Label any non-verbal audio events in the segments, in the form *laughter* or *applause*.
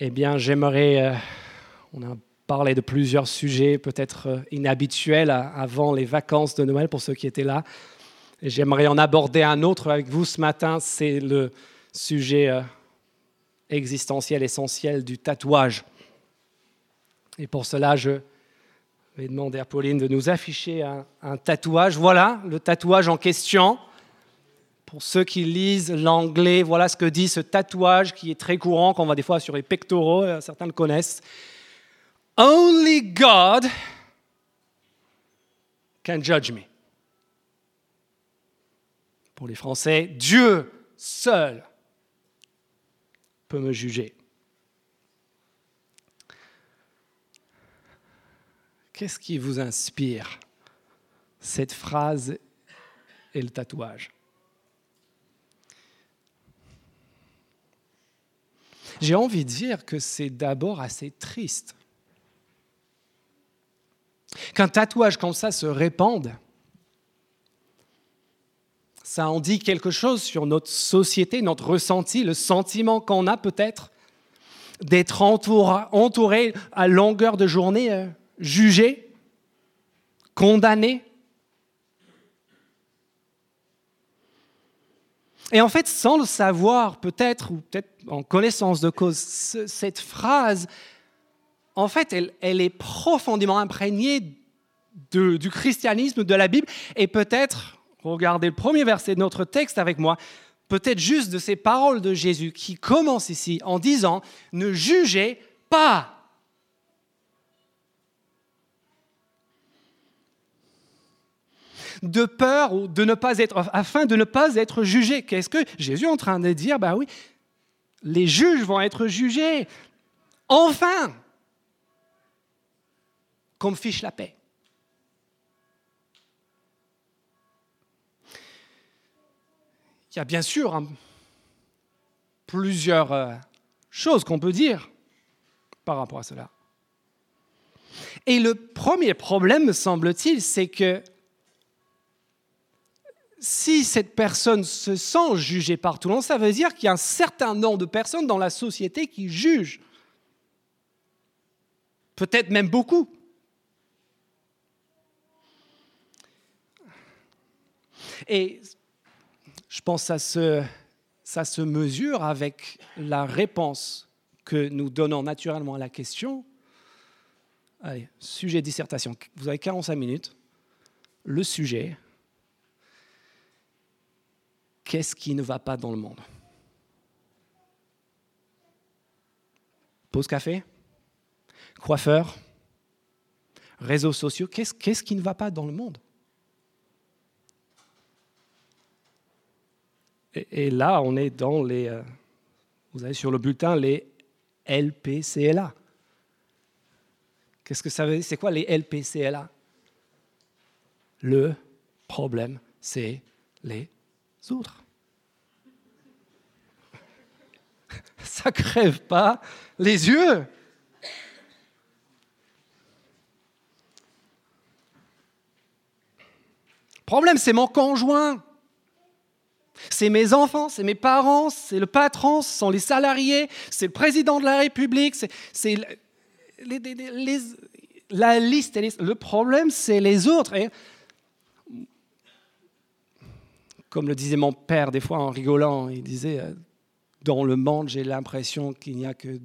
Eh bien, j'aimerais. euh, on a parlé de plusieurs sujets peut-être euh, inhabituels avant les vacances de Noël pour ceux qui étaient là. J'aimerais en aborder un autre avec vous ce matin. C'est le sujet euh, existentiel, essentiel du tatouage. Et pour cela, je vais demander à Pauline de nous afficher un tatouage. Voilà le tatouage en question. Pour ceux qui lisent l'anglais, voilà ce que dit ce tatouage qui est très courant, qu'on voit des fois sur les pectoraux, euh, certains le connaissent. Only God can judge me. Pour les Français, Dieu seul peut me juger. Qu'est-ce qui vous inspire? Cette phrase et le tatouage J'ai envie de dire que c'est d'abord assez triste. Qu'un tatouage comme ça se répande, ça en dit quelque chose sur notre société, notre ressenti, le sentiment qu'on a peut-être d'être entouré, à longueur de journée, euh, jugé, condamné. Et en fait, sans le savoir, peut-être, ou peut-être en connaissance de cause, ce- cette phrase, en fait, elle, est profondément imprégnée du christianisme, de la Bible, et peut-être, regardez le premier verset de notre texte avec moi, peut-être juste de ces paroles de Jésus qui commencent ici en disant, ne jugez pas. De peur ou de ne pas être, afin de ne pas être jugé. Qu'est-ce que Jésus est en train de dire? Ben oui, les juges vont être jugés. Enfin, comme fiche la paix. Il y a bien sûr hein, plusieurs euh, choses qu'on peut dire par rapport à cela. Et le premier problème, me semble-t-il, c'est que si cette personne se sent jugée par tout le monde, ça veut dire qu'il y a un certain nombre de personnes dans la société qui jugent. Peut-être même beaucoup. Et je pense que ça se, ça se mesure avec la réponse que nous donnons naturellement à la question. Allez, sujet dissertation. Vous avez 45 minutes. Le sujet, qu'est-ce qui ne va pas dans le monde? Pause café? Coiffeur? Réseaux sociaux? Qu'est-ce qui ne va pas dans le monde? Et, et là, on est dans les... euh, vous avez sur le bulletin les LPCLA. Qu'est-ce que ça veut dire? C'est quoi les LPCLA Le problème, c'est les autres. *laughs* Ça crève pas les yeux. Problème, c'est mon conjoint. C'est mes enfants, c'est mes parents, c'est le patron, ce sont les salariés, c'est le président de la République, c'est- la liste. Le problème, c'est les autres. Comme le disait mon père des fois en rigolant, il disait, euh, dans le monde, j'ai l'impression qu'il n'y a que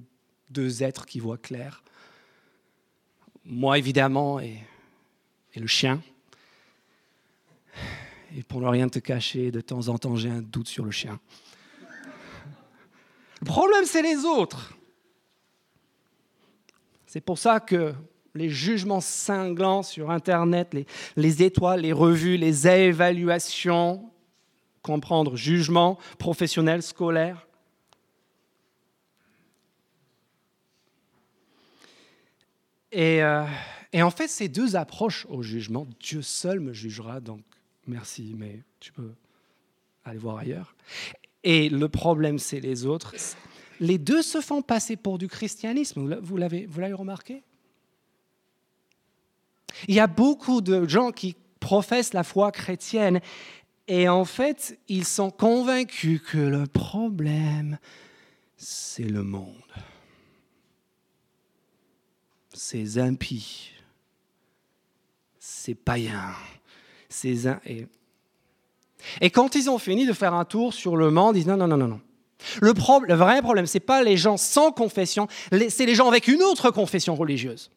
deux êtres qui voient clair. Moi, évidemment, et, le chien. Et pour ne rien te cacher, de temps en temps, j'ai un doute sur le chien. Le problème, c'est les autres. C'est pour ça que les jugements cinglants sur Internet, les étoiles, les revues, les évaluations, comprendre jugement professionnel, scolaire. Et, euh, et en fait, ces deux approches au jugement, Dieu seul me jugera, donc merci, mais tu peux aller voir ailleurs. Et le problème, c'est les autres. Les deux se font passer pour du christianisme, vous l'avez vous l'avez remarqué? Il y a beaucoup de gens qui professent la foi chrétienne et en fait, ils sont convaincus que le problème, c'est le monde. ces impies, ces païens, ces... Et, et quand ils ont fini de faire un tour sur le monde, ils disent non, non, non, non, non. Le, le vrai problème, ce n'est pas les gens sans confession, c'est les gens avec une autre confession religieuse.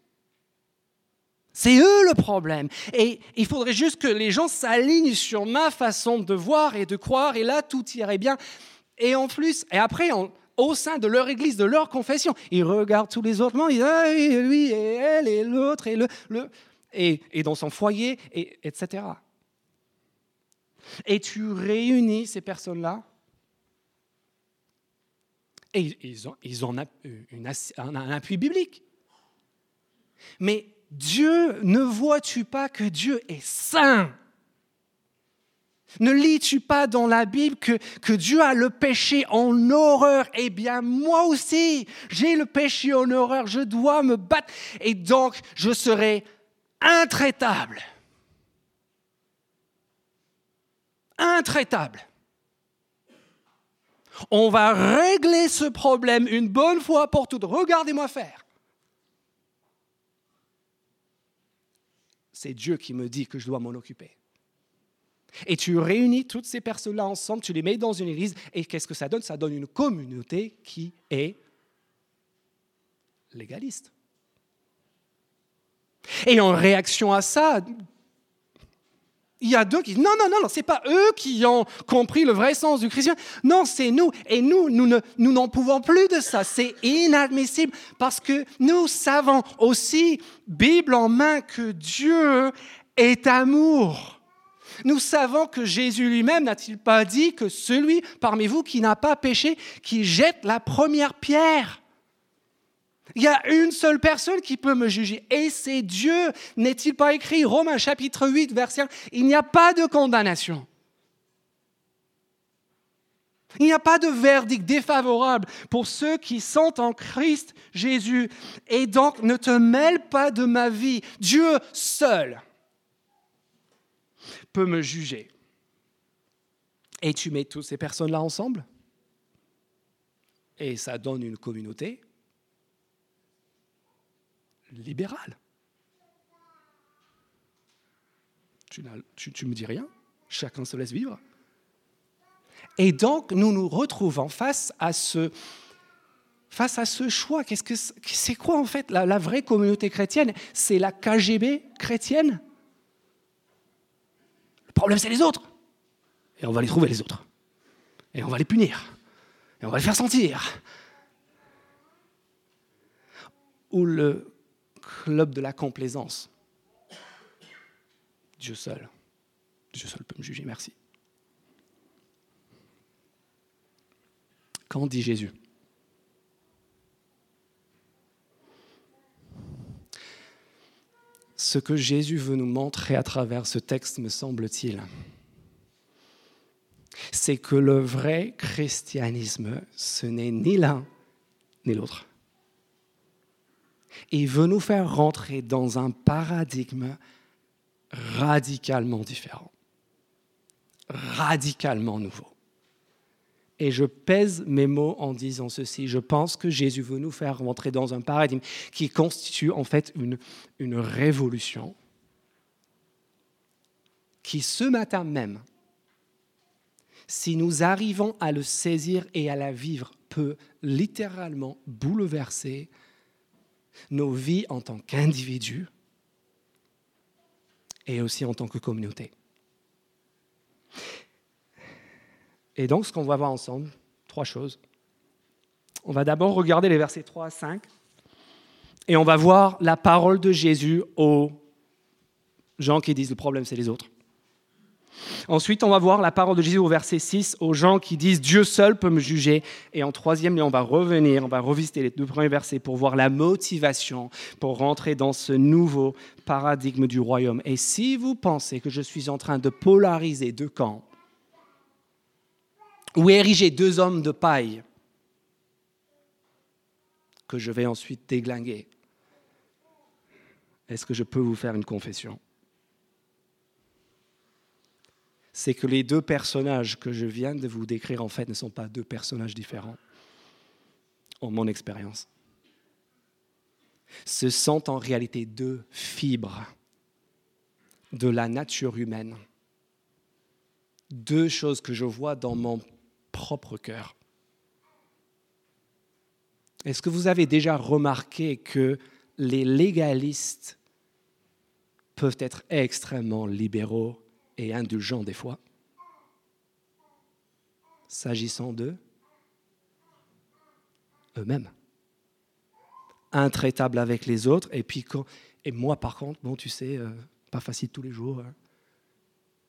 C'est eux le problème. Et il faudrait juste que les gens s'alignent sur ma façon de voir et de croire, et là, tout irait bien. Et en plus, et après, au sein de leur église, de leur confession, ils regardent tous les autres ils disent ah, lui, et elle, et l'autre, et le, le et, et, dans son foyer, et, etc. Et tu réunis ces personnes-là, et ils ont, ils ont une, un appui biblique. Mais Dieu, ne vois-tu pas que Dieu est saint? Ne lis-tu pas dans la Bible que, que, Dieu a le péché en horreur? Eh bien, moi aussi, j'ai le péché en horreur, je dois me battre, et donc je serai intraitable. Intraitable. On va régler ce problème une bonne fois pour toutes. Regardez-moi faire. C'est Dieu qui me dit que je dois m'en occuper. Et tu réunis toutes ces personnes-là ensemble, tu les mets dans une église, et qu'est-ce que ça donne? Ça donne une communauté qui est légaliste. Et en réaction à ça, il y a deux qui disent non, non, non, non, c'est pas eux qui ont compris le vrai sens du chrétien. Non, c'est nous. Et nous, nous ne, nous n'en pouvons plus de ça. C'est inadmissible parce que nous savons aussi, Bible en main, que Dieu est amour. Nous savons que Jésus lui-même n'a-t-il pas dit que celui parmi vous qui n'a pas péché, qui jette la première pierre. Il y a une seule personne qui peut me juger, et c'est Dieu. N'est-il pas écrit, Romains chapitre 8, verset 1, il n'y a pas de condamnation. Il n'y a pas de verdict défavorable pour ceux qui sont en Christ Jésus. Et donc, ne te mêle pas de ma vie. Dieu seul peut me juger. Et tu mets toutes ces personnes-là ensemble, et ça donne une communauté? Libéral. Tu, me dis rien, chacun se laisse vivre. Et donc, nous nous retrouvons face à ce, face à ce choix. C'est quoi en fait la, la vraie communauté chrétienne? C'est la KGB chrétienne? Le problème, c'est les autres. Et on va les trouver les autres. Et on va les punir. Et on va les faire sentir. Ou le club de la complaisance. Dieu seul. Dieu seul peut me juger, merci. Qu'en dit Jésus? Ce que Jésus veut nous montrer à travers ce texte, me semble-t-il, c'est que le vrai christianisme, ce n'est ni l'un ni l'autre il veut nous faire rentrer dans un paradigme radicalement différent, radicalement nouveau. Et je pèse mes mots en disant ceci. Je pense que Jésus veut nous faire rentrer dans un paradigme qui constitue en fait une, une révolution qui ce matin même, si nous arrivons à le saisir et à la vivre, peut littéralement bouleverser nos vies en tant qu'individus et aussi en tant que communauté. Et donc, ce qu'on va voir ensemble, trois choses. On va d'abord regarder les versets 3 à 5 et on va voir la parole de Jésus aux gens qui disent le problème, c'est les autres. Ensuite, on va voir la parole de Jésus au verset 6 aux gens qui disent Dieu seul peut me juger. Et en troisième lieu, on va revenir, on va revisiter les deux premiers versets pour voir la motivation pour rentrer dans ce nouveau paradigme du royaume. Et si vous pensez que je suis en train de polariser deux camps, ou ériger deux hommes de paille que je vais ensuite déglinguer, est-ce que je peux vous faire une confession? C'est que les deux personnages que je viens de vous décrire, en fait, ne sont pas deux personnages différents, en mon expérience. ce sont en réalité deux fibres de la nature humaine. Deux choses que je vois dans mon propre cœur. Est-ce que vous avez déjà remarqué que les légalistes peuvent être extrêmement libéraux et indulgents des fois, s'agissant d'eux eux-mêmes, intraitables avec les autres, et puis et moi par contre, bon, tu sais, euh, pas facile tous les jours, hein.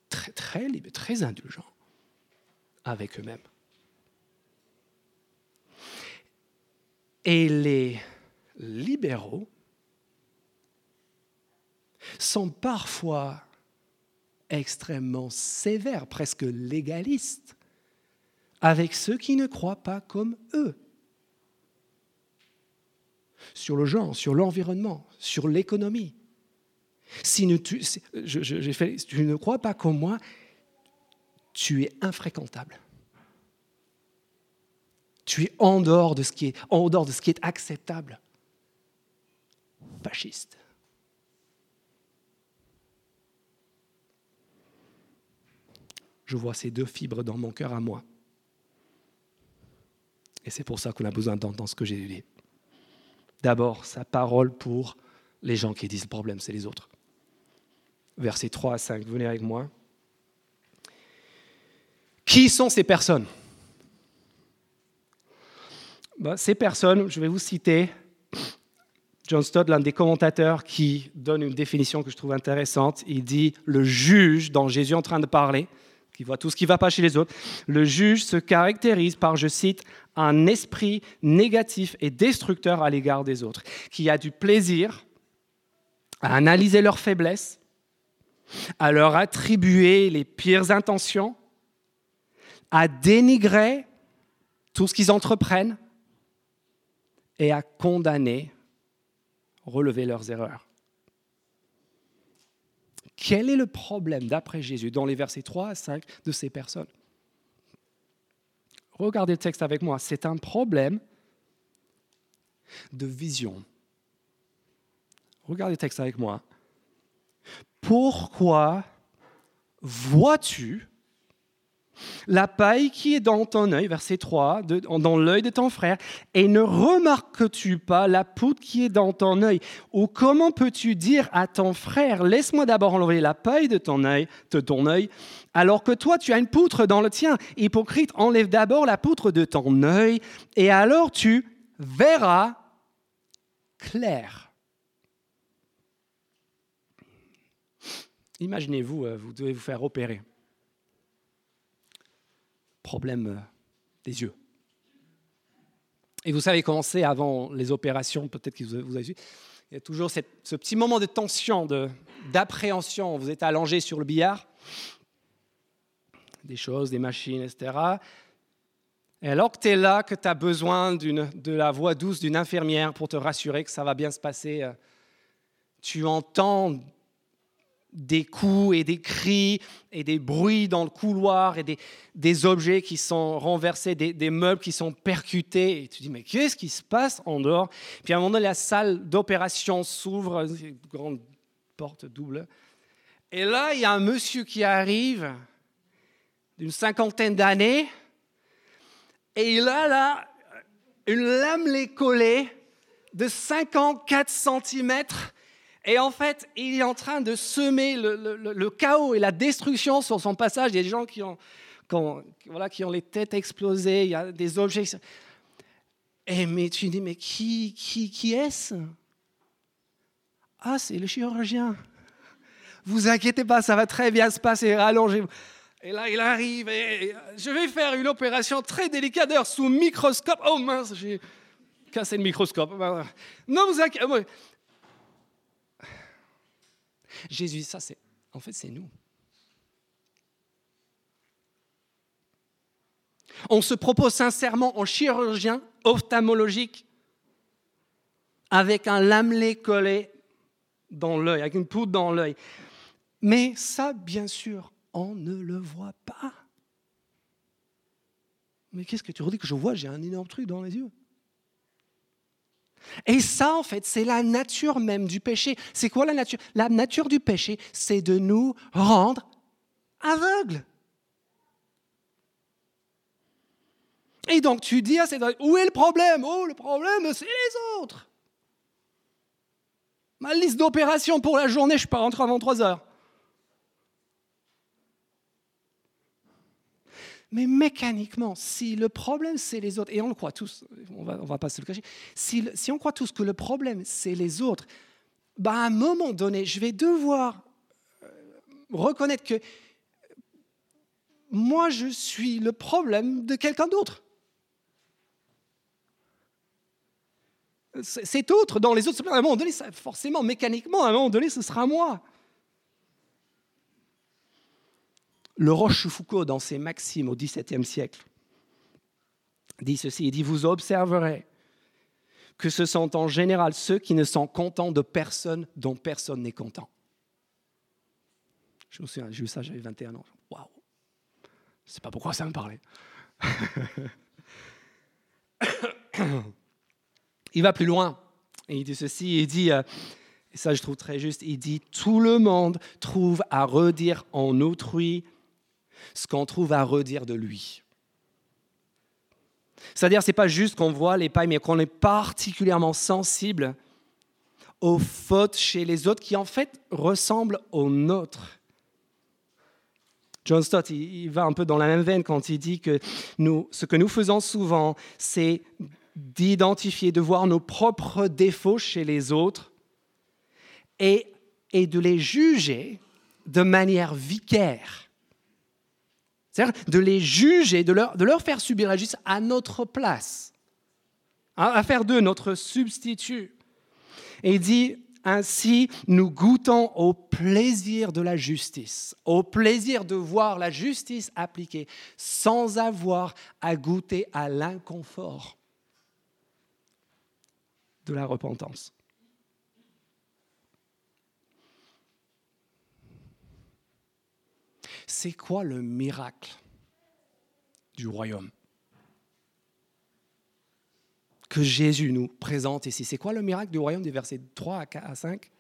très très très indulgent avec eux-mêmes. Et les libéraux sont parfois extrêmement sévères, presque légalistes, avec ceux qui ne croient pas comme eux. Sur le genre, sur l'environnement, sur l'économie. Si, tu, tu ne crois pas comme moi, tu es infréquentable. Tu es en dehors de ce qui est, en dehors de ce qui est acceptable. Fasciste. Je vois ces deux fibres dans mon cœur à moi. Et c'est pour ça qu'on a besoin d'entendre ce que j'ai dit. D'abord, sa parole pour les gens qui disent le problème, c'est les autres. Versets 3 à 5, venez avec moi. Qui sont ces personnes? Bah, Ces personnes, je vais vous citer John Stott, l'un des commentateurs, qui donne une définition que je trouve intéressante. Il dit le juge dont Jésus est en train de parler, qui voit tout ce qui ne va pas chez les autres, le juge se caractérise par, je cite, un esprit négatif et destructeur à l'égard des autres, qui a du plaisir à analyser leurs faiblesses, à leur attribuer les pires intentions, à dénigrer tout ce qu'ils entreprennent et à condamner, relever leurs erreurs. Quel est le problème, d'après Jésus, dans les versets 3 à 5 de ces personnes? Regardez le texte avec moi. C'est un problème de vision. Regardez le texte avec moi. Pourquoi vois-tu la paille qui est dans ton œil, verset 3, dans l'œil de ton frère, et ne remarques-tu pas la poudre qui est dans ton œil? Ou comment peux-tu dire à ton frère, laisse-moi d'abord enlever la paille de ton œil, de ton œil, alors que toi tu as une poutre dans le tien? Hypocrite, enlève d'abord la poutre de ton œil, et alors tu verras clair. Imaginez-vous, euh, vous devez vous faire opérer problème euh, des yeux. Et vous savez comment c'est avant les opérations, peut-être que vous avez vu, il y a toujours ce petit moment de tension, d'appréhension. Vous êtes allongé sur le billard, des choses, des machines, etc. Et alors que tu es là, que tu as besoin de la voix douce d'une infirmière pour te rassurer que ça va bien se passer, euh, tu entends des coups et des cris et des bruits dans le couloir et des, objets qui sont renversés, des, meubles qui sont percutés. Et tu dis, mais qu'est-ce qui se passe en dehors? Puis à un moment donné, la salle d'opération s'ouvre, une grande porte double. Et là, il y a un monsieur qui arrive d'une cinquantaine d'années et il a là une lame collée de 54 cm et en fait, il est en train de semer le, chaos et la destruction sur son passage. Il y a des gens qui ont, voilà, qui ont les têtes explosées, il y a des objets. Et mais tu dis, mais qui, qui, qui est-ce? Ah, c'est le chirurgien. Vous inquiétez pas, ça va très bien se passer, rallongez-vous. Et là, il arrive je vais faire une opération très délicate, sous microscope. Oh mince, j'ai cassé le microscope. Non, vous inquiétez Jésus, ça c'est, en fait, c'est nous. On se propose sincèrement en chirurgien ophtalmologique avec un lamelé collé dans l'œil, avec une poudre dans l'œil. Mais ça, bien sûr, on ne le voit pas. Mais qu'est-ce que tu redis que je vois? J'ai un énorme truc dans les yeux. Et ça, en fait, c'est la nature même du péché. C'est quoi la nature? La nature du péché, c'est de nous rendre aveugles. Et donc tu dis à ces où est le problème? Oh, le problème, c'est les autres. Ma liste d'opérations pour la journée, je pas rentré avant 3 heures. Mais mécaniquement, si le problème c'est les autres, et on le croit tous, on va, va pas se le cacher, si, on croit tous que le problème c'est les autres, bah à un moment donné, je vais devoir euh, reconnaître que moi je suis le problème de quelqu'un d'autre. C'est autre dans les autres. À un moment donné, forcément, mécaniquement, à un moment donné, ce sera moi. Le Rochefoucauld, dans ses maximes au XVIIe siècle, dit ceci, il dit, vous observerez que ce sont en général ceux qui ne sont contents de personne dont personne n'est content. Je me souviens, j'ai eu ça, j'avais 21 ans. Waouh Je ne sais pas pourquoi ça me parlait. *coughs* il va plus loin. Et il dit ceci, il dit, euh, et ça je trouve très juste, il dit, tout le monde trouve à redire en autrui ce qu'on trouve à redire de lui. C'est-à-dire, ce n'est pas juste qu'on voit les pailles, mais qu'on est particulièrement sensible aux fautes chez les autres qui en fait ressemblent aux nôtres. John Stott, il, va un peu dans la même veine quand il dit que ce que nous faisons souvent, c'est d'identifier, de voir nos propres défauts chez les autres et, et de les juger de manière vicaire. C'est-à-dire de les juger, de leur, faire subir la justice à notre place, à faire d'eux notre substitut. Et il dit, ainsi, nous goûtons au plaisir de la justice, au plaisir de voir la justice appliquée sans avoir à goûter à l'inconfort de la repentance. C'est quoi le miracle du royaume que Jésus nous présente ici? C'est quoi le miracle du royaume des versets 3 à 5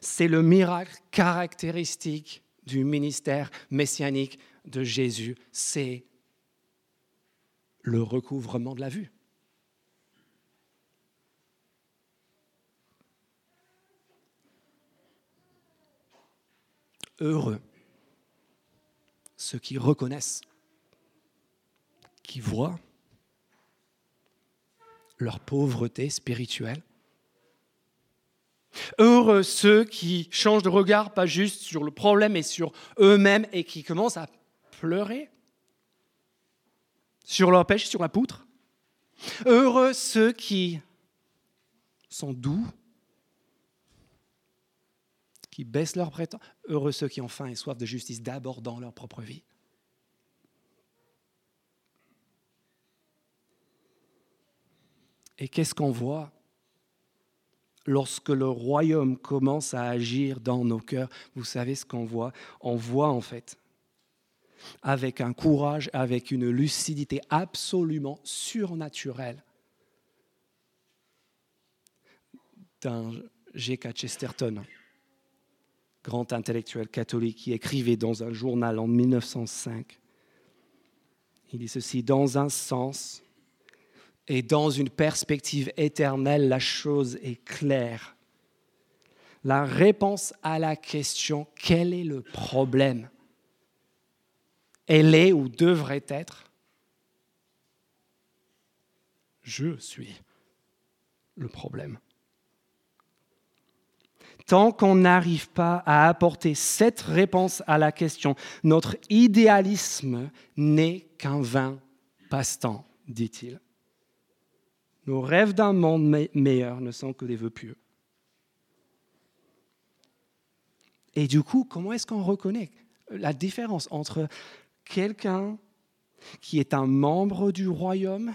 C'est le miracle caractéristique du ministère messianique de Jésus, c'est le recouvrement de la vue. Heureux ceux qui reconnaissent, qui voient leur pauvreté spirituelle. Heureux ceux qui changent de regard, pas juste sur le problème, mais sur eux-mêmes et qui commencent à pleurer sur leur pêche, sur la poutre. Heureux ceux qui sont doux qui baissent leurs prétentions. Heureux ceux qui ont faim et soif de justice d'abord dans leur propre vie. Et qu'est-ce qu'on voit lorsque le royaume commence à agir dans nos cœurs? Vous savez ce qu'on voit? On voit en fait, avec un courage, avec une lucidité absolument surnaturelle, d'un G.K. Chesterton grand intellectuel catholique qui écrivait dans un journal en 1905. Il dit ceci, dans un sens et dans une perspective éternelle, la chose est claire. La réponse à la question quel est le problème? Elle est ou devrait être je suis le problème tant qu'on n'arrive pas à apporter cette réponse à la question, notre idéalisme n'est qu'un vain passe-temps, dit-il. Nos rêves d'un monde meilleur ne sont que des vœux pieux. Et du coup, comment est-ce qu'on reconnaît la différence entre quelqu'un qui est un membre du royaume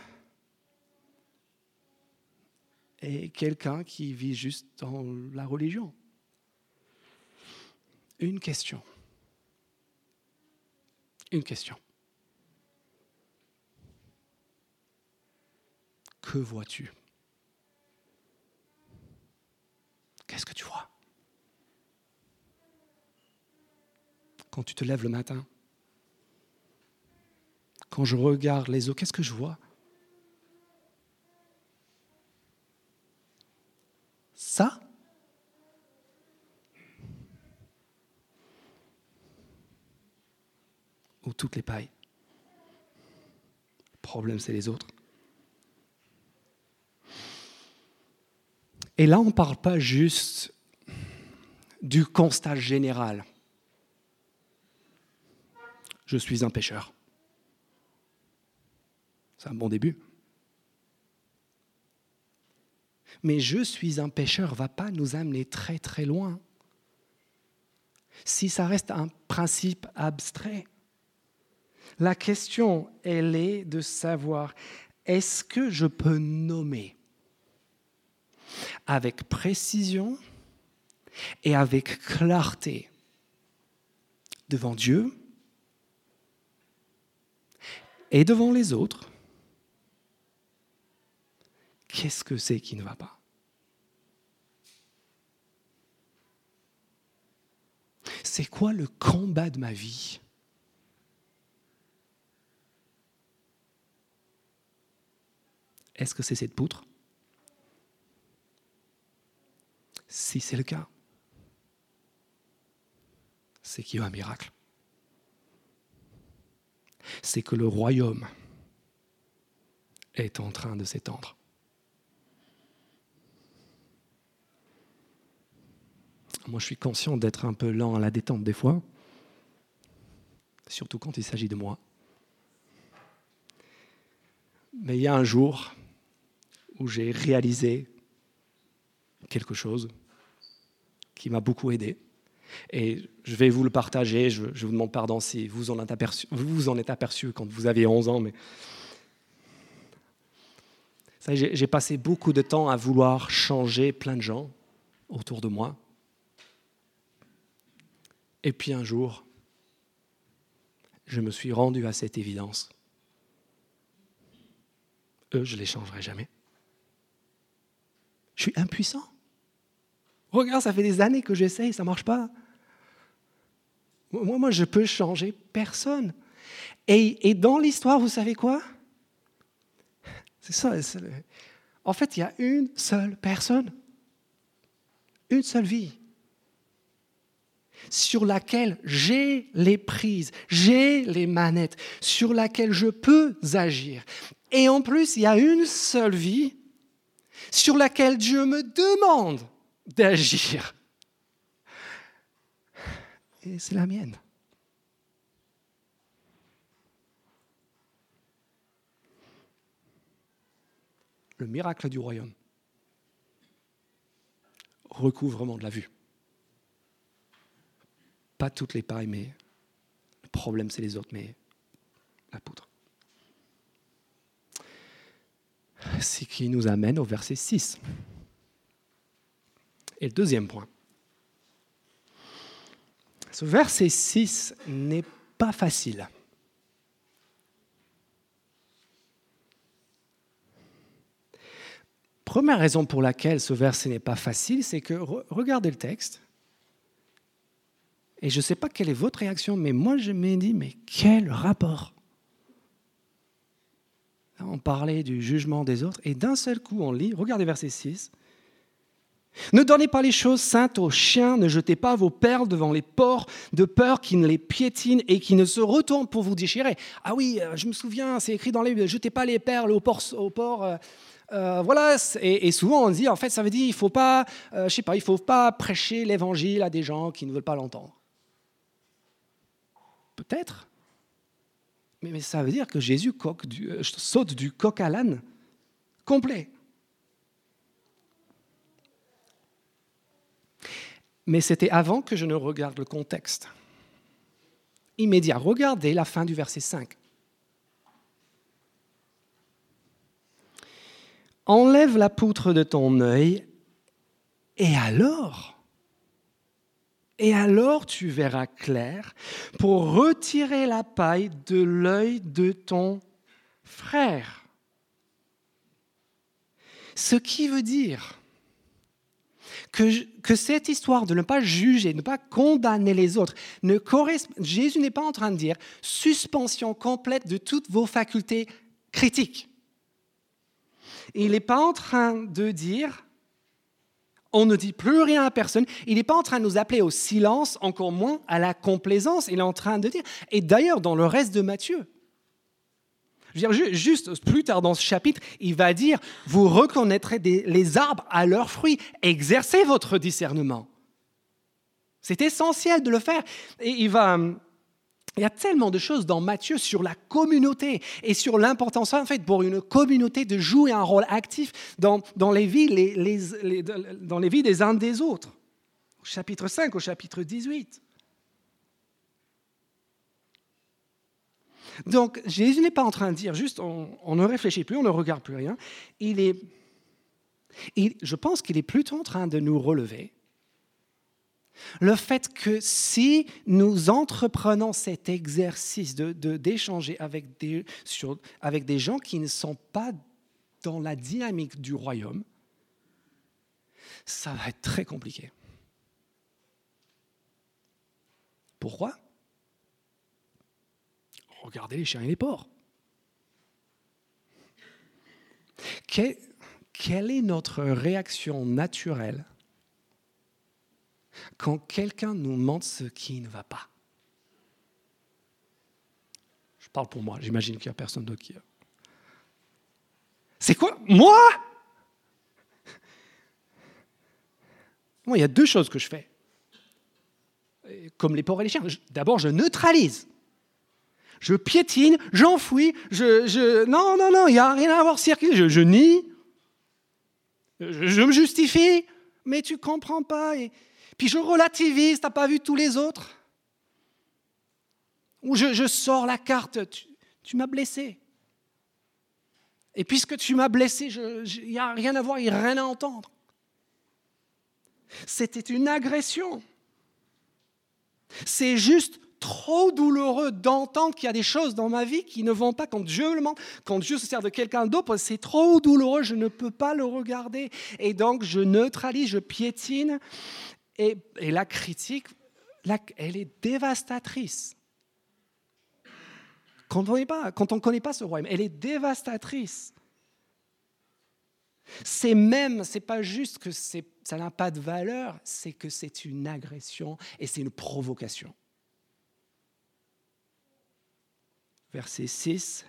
et quelqu'un qui vit juste dans la religion une question. Une question. que vois-tu? Qu'est-ce que tu vois? Quand tu te lèves le matin, quand je regarde les eaux, qu'est-ce que je vois? Ça? Ou toutes les pailles? Le problème, c'est les autres. Et là, on ne parle pas juste du constat général. Je suis un pécheur. C'est un bon début. Mais je suis un pécheur va pas nous amener très très loin. Si ça reste un principe abstrait, la question, elle est de savoir, est-ce que je peux nommer avec précision et avec clarté devant Dieu et devant les autres, qu'est-ce que c'est qui ne va pas? C'est quoi le combat de ma vie? Est-ce que c'est cette poutre? Si c'est le cas, c'est qu'il y a un miracle. C'est que le royaume est en train de s'étendre. Moi, je suis conscient d'être un peu lent à la détente des fois, surtout quand il s'agit de moi. Mais il y a un jour où j'ai réalisé quelque chose qui m'a beaucoup aidé. Et je vais vous le partager. Je, vous demande pardon si vous en, êtes aperçu, vous en êtes aperçu quand vous aviez 11 ans. Mais j'ai passé beaucoup de temps à vouloir changer plein de gens autour de moi. Et puis un jour, je me suis rendu à cette évidence. Eux, je ne les changerai jamais. Je suis impuissant. Regarde, ça fait des années que j'essaye, ça ne marche pas. Moi, moi, je peux changer personne. Et, dans l'histoire, vous savez quoi? C'est ça. En fait, il y a une seule personne, une seule vie, sur laquelle j'ai les prises, j'ai les manettes, sur laquelle je peux agir. Et en plus, il y a une seule vie sur laquelle Dieu me demande d'agir. Et c'est la mienne. Le miracle du royaume. Recouvrement de la vue. Toutes les pailles, mais le problème c'est les autres, mais la poudre. Ce qui nous amène au verset 6. Et le deuxième point. Ce verset 6 n'est pas facile. Première raison pour laquelle ce verset n'est pas facile, c'est que regardez le texte. Et je ne sais pas quelle est votre réaction, mais moi je me dis, mais quel rapport? On parlait du jugement des autres, et d'un seul coup on lit, regardez verset 6, ne donnez pas les choses saintes aux chiens, ne jetez pas vos perles devant les porcs, de peur qu'ils ne les piétinent et qu'ils ne se retournent pour vous déchirer. Ah oui, euh, je me souviens, c'est écrit dans les ne jetez pas les perles aux porcs. Aux porcs euh, euh, voilà, et, souvent on dit, en fait, ça veut dire, il faut pas, je sais pas, il faut pas prêcher l'évangile à des gens qui ne veulent pas l'entendre. Peut-être, mais, ça veut dire que Jésus saute du coq à l'âne complet. Mais c'était avant que je ne regarde le contexte. Immédiat. Regardez la fin du verset 5. Enlève la poutre de ton œil, et alors, et alors tu verras clair pour retirer la paille de l'œil de ton frère. Ce qui veut dire que, que, cette histoire de ne pas juger, de ne pas condamner les autres, ne Jésus n'est pas en train de dire suspension complète de toutes vos facultés critiques. Il n'est pas en train de dire on ne dit plus rien à personne. Il n'est pas en train de nous appeler au silence, encore moins à la complaisance. Il est en train de dire, et d'ailleurs dans le reste de Matthieu, juste plus tard dans ce chapitre, il va dire, vous reconnaîtrez les arbres à leurs fruits, exercez votre discernement. C'est essentiel de le faire. Et il va, il y a tellement de choses dans Matthieu sur la communauté et sur l'importance en fait pour une communauté de jouer un rôle actif dans, dans les, vies, les, dans les vies des uns des autres. Au chapitre 5, au chapitre 18. Donc Jésus n'est pas en train de dire juste on, ne réfléchit plus, on ne regarde plus rien. Il est, je pense qu'il est plutôt en train de nous relever le fait que si nous entreprenons cet exercice d'échanger de, avec, avec des gens qui ne sont pas dans la dynamique du royaume, ça va être très compliqué. Pourquoi? Regardez les chiens et les porcs. quelle est notre réaction naturelle quand quelqu'un nous montre ce qui ne va pas. Je parle pour moi, j'imagine qu'il n'y a personne d'autre qui. C'est quoi? Moi? Moi, il y a deux choses que je fais. Comme les porcs et les chiens. D'abord, je neutralise. Je piétine, j'enfouis, je, je, Non, non, non, il n'y a rien à voir circuler. Je, je nie. Je, je, me justifie. Mais tu comprends pas. Et, puis je relativise, t'as pas vu tous les autres? Ou je, sors la carte, tu, m'as blessé. Et puisque tu m'as blessé, il n'y a rien à voir, il n'y a rien à entendre. C'était une agression. C'est juste trop douloureux d'entendre qu'il y a des choses dans ma vie qui ne vont pas quand Dieu le quand Dieu se sert de quelqu'un d'autre, c'est trop douloureux, je ne peux pas le regarder. Et donc je neutralise, je piétine et, la critique, elle est dévastatrice. Quand on ne connaît pas ce royaume, elle est dévastatrice. C'est même, c'est pas juste que ça n'a pas de valeur, c'est que c'est une agression et c'est une provocation. Verset 6,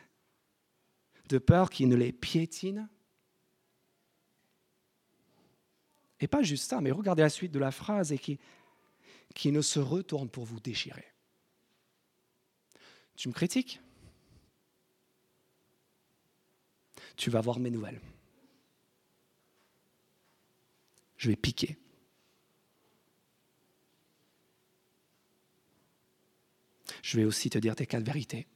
de peur qu'il ne les piétine Et pas juste ça, mais regardez la suite de la phrase et qui, ne se retourne pour vous déchirer. Tu me critiques? Tu vas voir mes nouvelles. Je vais piquer. Je vais aussi te dire tes quatre vérités.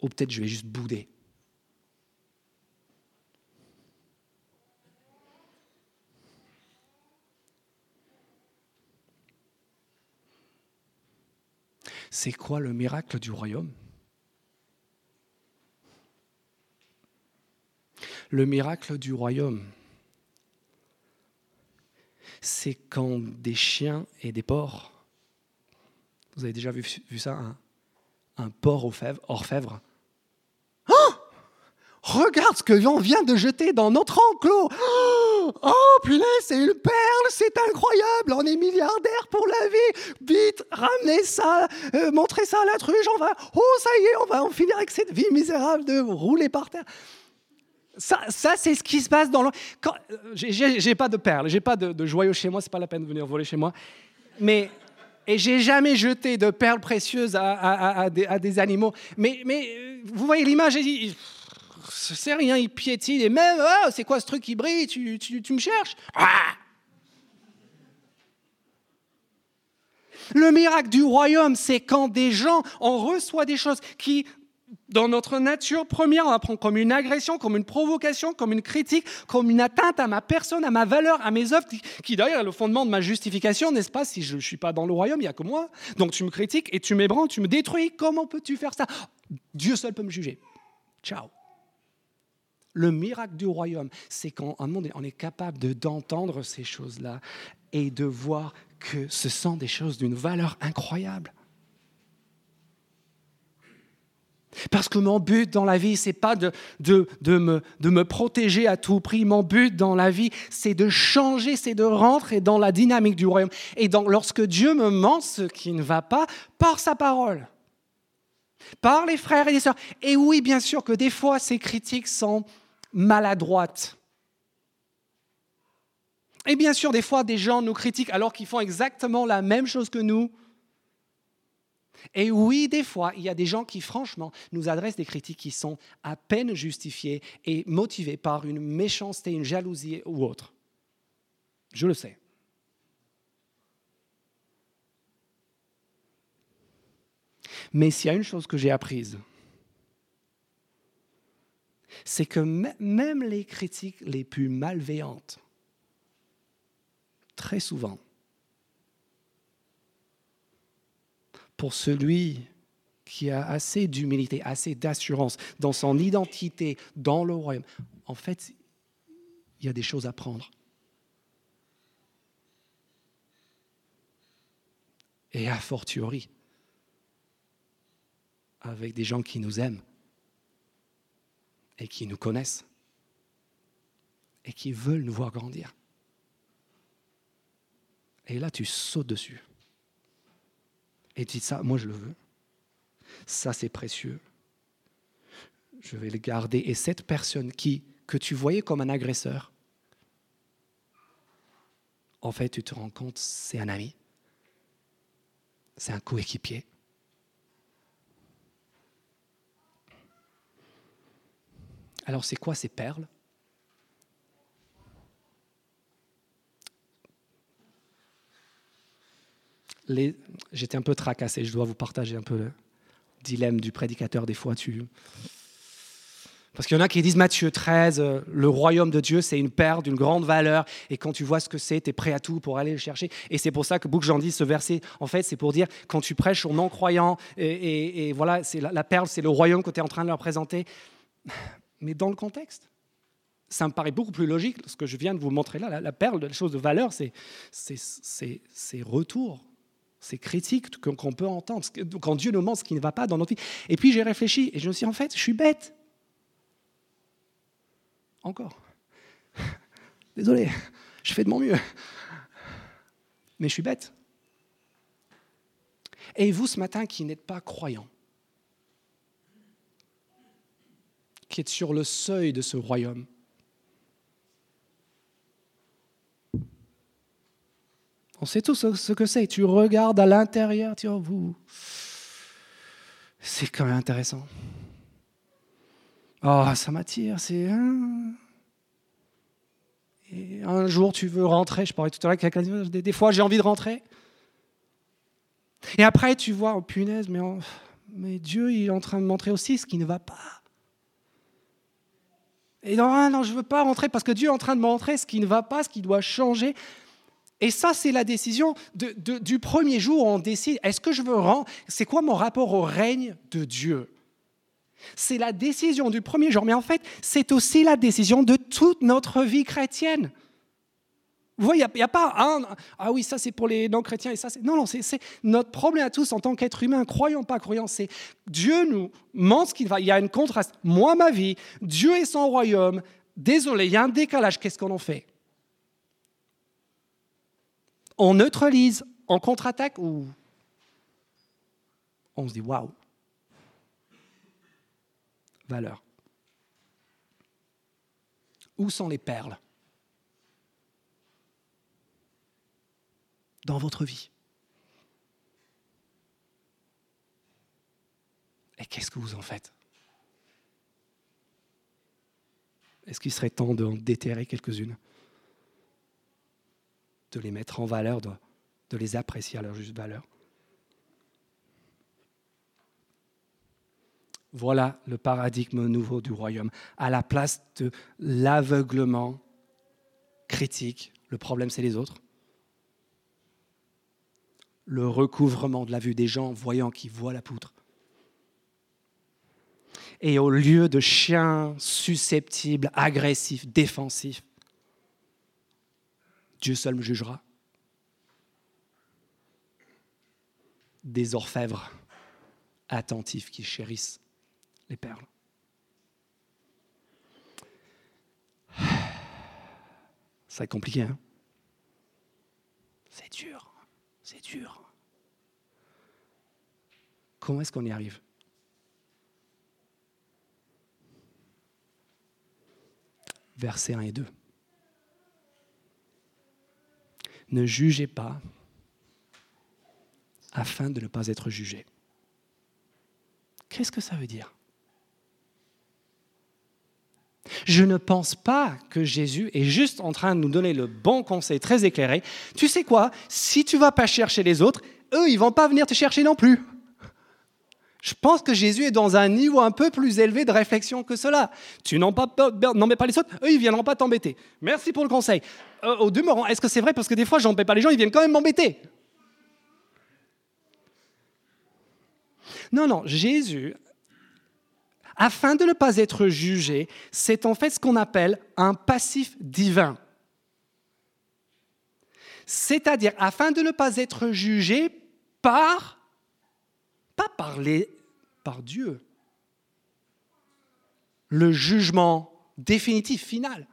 Ou peut-être je vais juste bouder. C'est quoi le miracle du royaume? Le miracle du royaume, c'est quand des chiens et des porcs, vous avez déjà vu, ça, un, un porc orfèvre, oh Regarde ce que l'on vient de jeter dans notre enclos! Oh, punaise, c'est une perle, c'est incroyable, on est milliardaire pour la vie. Vite, ramenez ça, euh, montrez ça à la truche, on va, oh, ça y est, on va en finir avec cette vie misérable de rouler par terre. Ça, ça c'est ce qui se passe dans le. Euh, j'ai pas de perles, j'ai pas de, joyaux chez moi, c'est pas la peine de venir voler chez moi. Mais et j'ai jamais jeté de perles précieuses à, des, animaux. Mais, mais euh, vous voyez l'image, c'est rien, il piétine, et même, oh, c'est quoi ce truc qui brille, tu, tu, me cherches? Ah Le miracle du royaume, c'est quand des gens, on reçoit des choses qui, dans notre nature première, on va prendre comme une agression, comme une provocation, comme une critique, comme une atteinte à ma personne, à ma valeur, à mes œuvres, qui, d'ailleurs est le fondement de ma justification, n'est-ce pas? Si je ne suis pas dans le royaume, il n'y a que moi. Donc tu me critiques et tu m'ébranles, tu me détruis. Comment peux-tu faire ça? Dieu seul peut me juger. Ciao Le miracle du royaume, c'est monde, on est capable d'entendre ces choses-là et de voir que ce sont des choses d'une valeur incroyable. Parce que mon but dans la vie, c'est pas de, de, me, de, me, protéger à tout prix. Mon but dans la vie, c'est de changer, c'est de rentrer dans la dynamique du royaume. Et donc, lorsque Dieu me ment ce qui ne va pas, par sa parole, par les frères et les sœurs. Et oui, bien sûr que des fois, ces critiques sont maladroites. Et bien sûr, des fois, des gens nous critiquent alors qu'ils font exactement la même chose que nous. Et oui, des fois, il y a des gens qui, franchement, nous adressent des critiques qui sont à peine justifiées et motivées par une méchanceté, une jalousie ou autre. Je le sais. Mais s'il y a une chose que j'ai apprise, c'est que même les critiques les plus malveillantes, très souvent, pour celui qui a assez d'humilité, assez d'assurance dans son identité, dans le royaume, en fait, il y a des choses à prendre. Et a fortiori, avec des gens qui nous aiment et qui nous connaissent et qui veulent nous voir grandir. Et là, tu sautes dessus. Et tu dis ça, moi je le veux. Ça, c'est précieux. Je vais le garder. Et cette personne qui, que tu voyais comme un agresseur, en fait, tu te rends compte, c'est un ami. C'est un coéquipier. Alors, c'est quoi ces perles? J'étais un peu tracassé, je dois vous partager un peu le dilemme du prédicateur des fois. Parce qu'il y en a qui disent Matthieu 13, euh, le royaume de Dieu, c'est une perle d'une grande valeur, et quand tu vois ce que c'est, tu es prêt à tout pour aller le chercher. Et c'est pour ça que Bouc Jean dit ce verset, en fait, c'est pour dire, quand tu prêches aux non-croyants, et, voilà, c'est la, perle, c'est le royaume que tu es en train de leur présenter. Mais dans le contexte, ça me paraît beaucoup plus logique, ce que je viens de vous montrer là, la, la perle, la chose de valeur, c'est retour c'est critique qu'on peut entendre. Quand Dieu nous montre ce qui ne va pas dans notre vie. Et puis j'ai réfléchi et je me suis dit, en fait, je suis bête. Encore. *laughs* Désolé, je fais de mon mieux. Mais je suis bête. Et vous, ce matin, qui n'êtes pas croyant, sur le seuil de ce royaume, On sait tous ce que c'est. Tu regardes à l'intérieur, tu vois, vous. C'est quand même intéressant. Oh, ça m'attire, c'est. Et un jour, tu veux rentrer. Je parlais tout à l'heure quelqu'un des fois, j'ai envie de rentrer. Et après, tu vois, oh punaise, mais, mais Dieu, il est en train de montrer aussi ce qui ne va pas. Et non, non, je ne veux pas rentrer parce que Dieu est en train de montrer ce qui ne va pas, ce qui doit changer. Et ça, c'est la décision du premier jour où on décide, est-ce que je veux rendre, c'est quoi mon rapport au règne de Dieu? C'est la décision du premier jour, mais en fait, c'est aussi la décision de toute notre vie chrétienne. Vous voyez, il n'y a, pas un, ah oui, ça c'est pour les non-chrétiens et ça c'est... Non, non, c'est notre problème à tous en tant qu'être humain, croyant pas croyant, c'est Dieu nous montre ce qu'il va. Il y a un contraste. Moi, ma vie, Dieu et son royaume. Désolé, il y a un décalage. Qu'est-ce qu'on en fait? On neutralise, on contre-attaque ou on se dit waouh, valeur. Où sont les perles? Dans votre vie Et qu'est-ce que vous en faites? Est-ce qu'il serait temps de déterrer quelques-unes? De les mettre en valeur, de, de les apprécier à leur juste valeur? Voilà le paradigme nouveau du royaume. À la place de l'aveuglement critique, le problème c'est les autres. Le recouvrement de la vue des gens voyant qui voient la poutre. Et au lieu de chiens susceptibles, agressifs, défensifs, Dieu seul me jugera. Des orfèvres attentifs qui chérissent les perles. *sighs* C'est compliqué, hein? C'est dur, c'est dur. Comment est-ce qu'on y arrive? Versets 1 et 2. Ne jugez pas afin de ne pas être jugé. Qu'est-ce que ça veut dire? Je ne pense pas que Jésus est juste en train de nous donner le bon conseil très éclairé. Tu sais quoi? Si tu vas pas chercher les autres, eux, ils vont pas venir te chercher non plus. Je pense que Jésus est dans un niveau un peu plus élevé de réflexion que cela. Tu n'en pas, pas les autres, eux, ils viendront pas t'embêter. Merci pour le conseil. Euh, au demeurant, est-ce que c'est vrai? Parce que des fois, paie pas les gens, ils viennent quand même m'embêter. Non, non, Jésus, afin de ne pas être jugé, c'est en fait ce qu'on appelle un passif divin. C'est-à-dire, afin de ne pas être jugé par pas parler par Dieu. Le jugement définitif, final.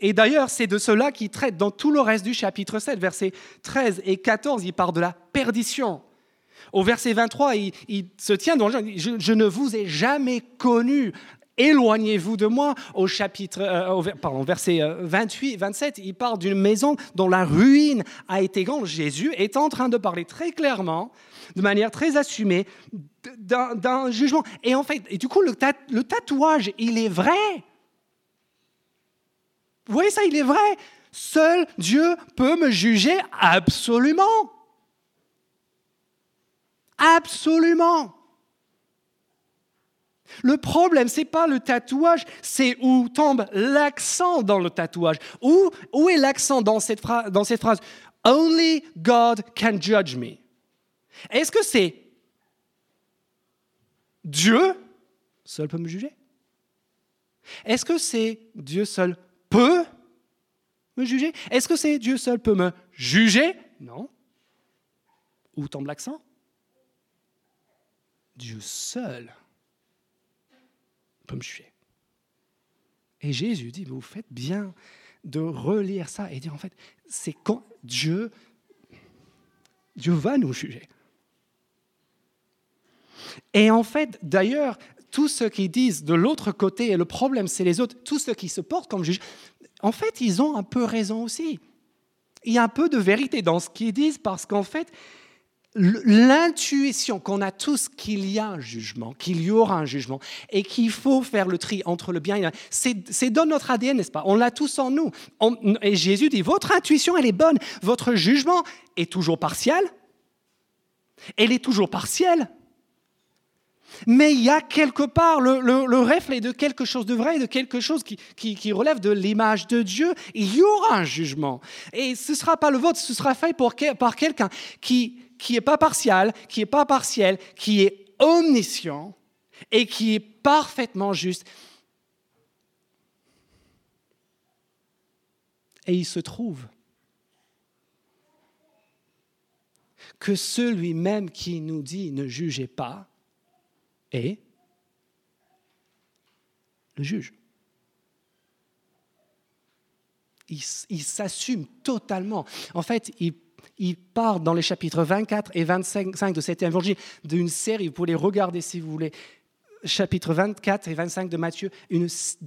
Et d'ailleurs, c'est de cela qu'il traite dans tout le reste du chapitre 7, versets 13 et 14, il parle de la perdition. Au verset 23, il, se tient dans le je, je ne vous ai jamais connu, éloignez-vous de moi. Au chapitre, euh, pardon, verset 28, euh, 27, il parle d'une maison dont la ruine a été grande. Jésus est en train de parler très clairement de manière très assumée d'un jugement. Et en fait, et du coup, le, le tatouage, il est vrai. Vous voyez ça, il est vrai. Seul Dieu peut me juger absolument. Absolument. Le problème, ce n'est pas le tatouage, c'est où tombe l'accent dans le tatouage. Où, est l'accent dans, dans cette phrase? Only God can judge me. Est-ce que c'est Dieu seul peut me juger? Est-ce que c'est Dieu seul peut me juger? Est-ce que c'est Dieu seul peut me juger? Non. Où tombe l'accent? Dieu seul peut me juger. Et Jésus dit, vous faites bien de relire ça et dire en fait, c'est quand Dieu, Dieu va nous juger. Et en fait, d'ailleurs, tous ceux qui disent de l'autre côté, et le problème c'est les autres, tous ceux qui se portent comme juges, en fait, ils ont un peu raison aussi. Il y a un peu de vérité dans ce qu'ils disent parce qu'en fait, l'intuition qu'on a tous qu'il y a un jugement, qu'il y aura un jugement, et qu'il faut faire le tri entre le bien et le mal, c'est dans notre ADN, n'est-ce pas? On l'a tous en nous. et Jésus dit, votre intuition, elle est bonne, votre jugement est toujours partiel, elle est toujours partielle, mais il y a quelque part le, le, reflet de quelque chose de vrai, de quelque chose qui, relève de l'image de Dieu. Il y aura un jugement. Et ce ne sera pas le vôtre, ce sera fait par quelqu'un qui n'est pas partial, qui n'est pas partiel, qui est omniscient et qui est parfaitement juste. Et il se trouve que celui même qui nous dit ne jugez pas, et le juge. Il, s'assume totalement. En fait, il, il, part dans les chapitres 24 et 25 de cet évangile d'une série, vous pouvez les regarder si vous voulez, chapitres 24 et 25 de Matthieu,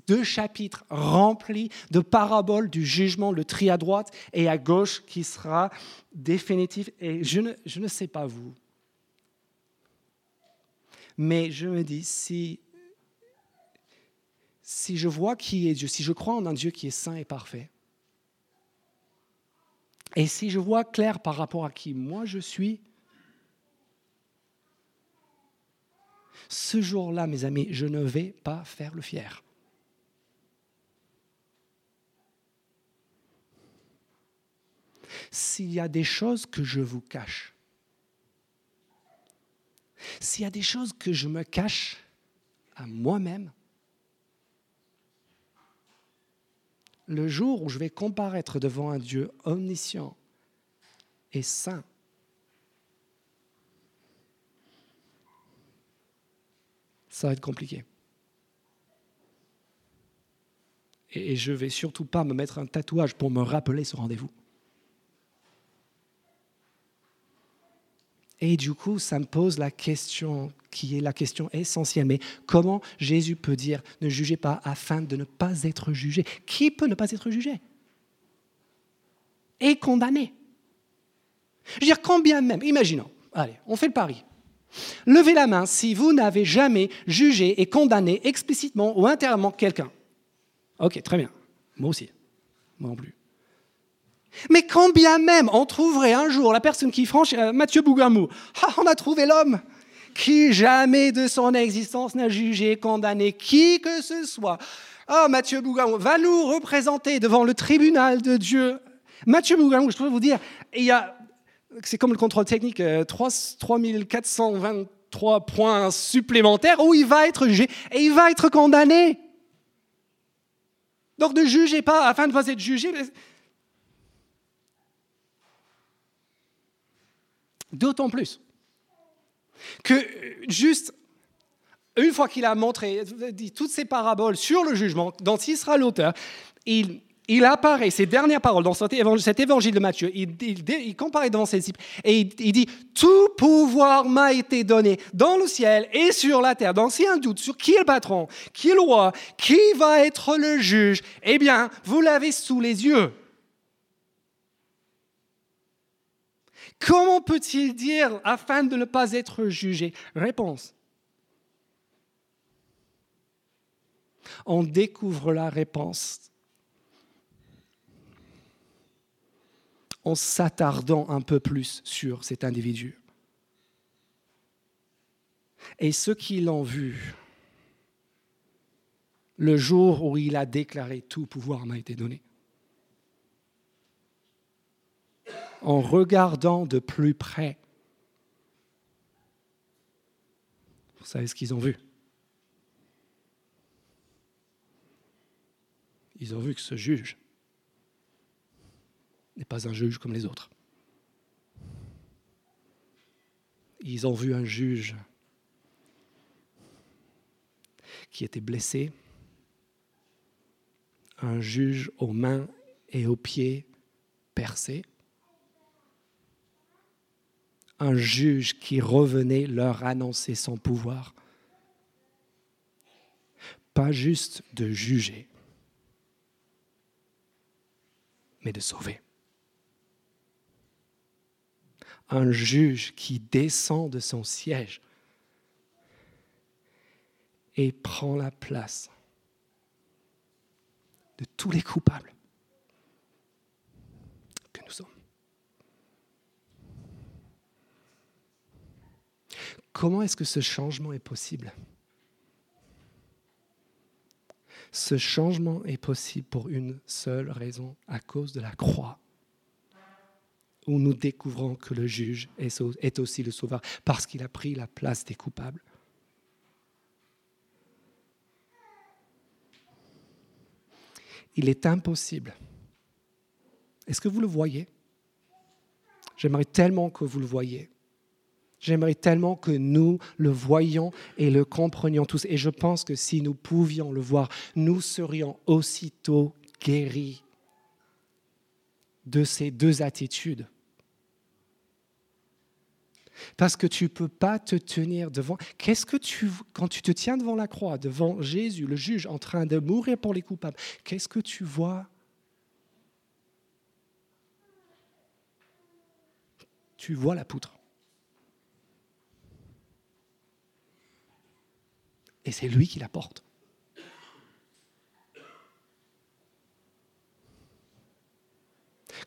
deux chapitres remplis de paraboles du jugement, le tri à droite et à gauche qui sera définitif. Et je ne, je ne sais pas vous, mais je me dis, si, si je vois qui est Dieu, si je crois en un Dieu qui est saint et parfait, et si je vois clair par rapport à qui moi je suis, ce jour-là, mes amis, je ne vais pas faire le fier. S'il y a des choses que je vous cache, s'il y a des choses que je me cache, à moi-même le jour où je vais comparaître devant un Dieu omniscient et saint, ça va être compliqué. Et je ne vais surtout pas me mettre un tatouage pour me rappeler ce rendez-vous. Et du coup, ça me pose la question qui est la question essentielle. Mais comment Jésus peut dire ne jugez pas afin de ne pas être jugé? Qui peut ne pas être jugé? Et condamné Je veux dire, combien même Imaginons, allez, on fait le pari. Levez la main si vous n'avez jamais jugé et condamné explicitement ou intérieurement quelqu'un. Ok, très bien. Moi aussi. Moi non plus. Mais quand bien même on trouverait un jour la personne qui franchit, euh, Mathieu Bougamou, ah, on a trouvé l'homme qui jamais de son existence n'a jugé, condamné qui que ce soit. Oh, Mathieu Bougamou va nous représenter devant le tribunal de Dieu. Mathieu Bougamou, je peux vous dire, il y a, c'est comme le contrôle technique, 3, euh, 3423 points supplémentaires où il va être jugé et il va être condamné. Donc ne jugez pas afin de ne pas être jugé. D'autant plus que juste une fois qu'il a montré dit toutes ces paraboles sur le jugement dont il sera l'auteur, il, il apparaît ces dernières paroles dans cet évangile, de Matthieu, il, il, compare devant ses disciples et il, dit Tout pouvoir m'a été donné dans le ciel et sur la terre. Donc a un doute sur qui est le patron, qui est le roi, qui va être le juge, eh bien, vous l'avez sous les yeux. Comment peut-il dire afin de ne pas être jugé? Réponse. On découvre la réponse en s'attardant un peu plus sur cet individu. Et ceux qui l'ont vu, le jour où il a déclaré tout pouvoir m'a été donné, en regardant de plus près. Vous savez ce qu'ils ont vu? Ils ont vu que ce juge n'est pas un juge comme les autres. Ils ont vu un juge qui était blessé, un juge aux mains et aux pieds percés, un juge qui revenait leur annoncer son pouvoir. Pas juste de juger, mais de sauver. Un juge qui descend de son siège et prend la place de tous les coupables que nous sommes. Comment est-ce que ce changement est possible? Ce changement est possible pour une seule raison, à cause de la croix, où nous découvrons que le juge est aussi le sauveur, parce qu'il a pris la place des coupables. Il est impossible. Est-ce que vous le voyez? J'aimerais tellement que vous le voyiez. J'aimerais tellement que nous le voyions et le comprenions tous. Et je pense que si nous pouvions le voir, nous serions aussitôt guéris de ces deux attitudes. Parce que tu ne peux pas te tenir devant. Qu'est-ce que tu. Quand tu te tiens devant la croix, devant Jésus, le juge, en train de mourir pour les coupables, qu'est-ce que tu vois? Tu vois la poutre. Et c'est lui qui la porte.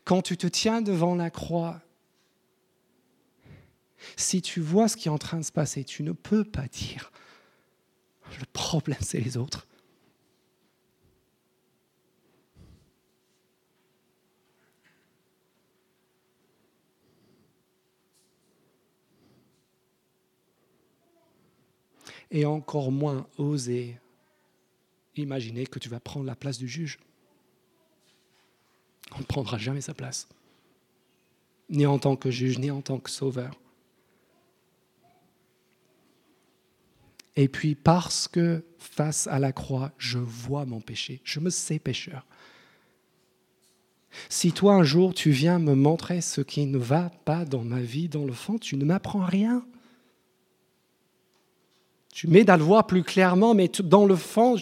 Quand tu te tiens devant la croix, si tu vois ce qui est en train de se passer, tu ne peux pas dire, le problème c'est les autres. Et encore moins oser imaginer que tu vas prendre la place du juge. On ne prendra jamais sa place, ni en tant que juge, ni en tant que sauveur. Et puis parce que face à la croix, je vois mon péché, je me sais pécheur. Si toi un jour tu viens me montrer ce qui ne va pas dans ma vie, dans le fond, tu ne m'apprends rien. Tu m'aides à le voir plus clairement, mais dans le fond,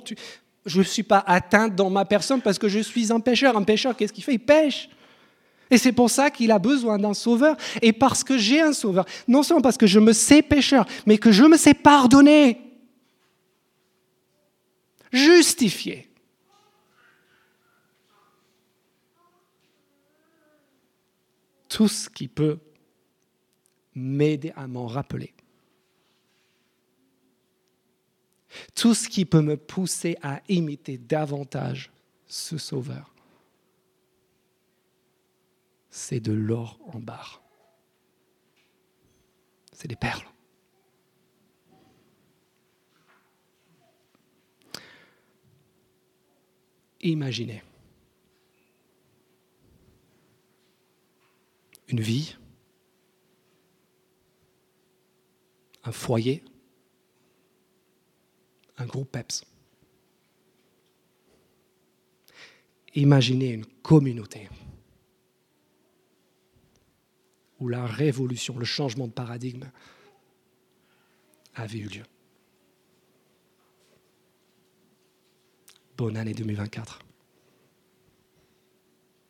je ne suis pas atteinte dans ma personne parce que je suis un pécheur. Un pécheur, qu'est-ce qu'il fait? Il pêche. Et c'est pour ça qu'il a besoin d'un sauveur. Et parce que j'ai un sauveur, non seulement parce que je me sais pécheur, mais que je me sais pardonner, justifié. Tout ce qui peut m'aider à m'en rappeler. Tout ce qui peut me pousser à imiter davantage ce Sauveur, c'est de l'or en barre. C'est des perles. Imaginez une vie, un foyer, un groupe PEPS. Imaginez une communauté où la révolution, le changement de paradigme avait eu lieu. Bonne année 2024.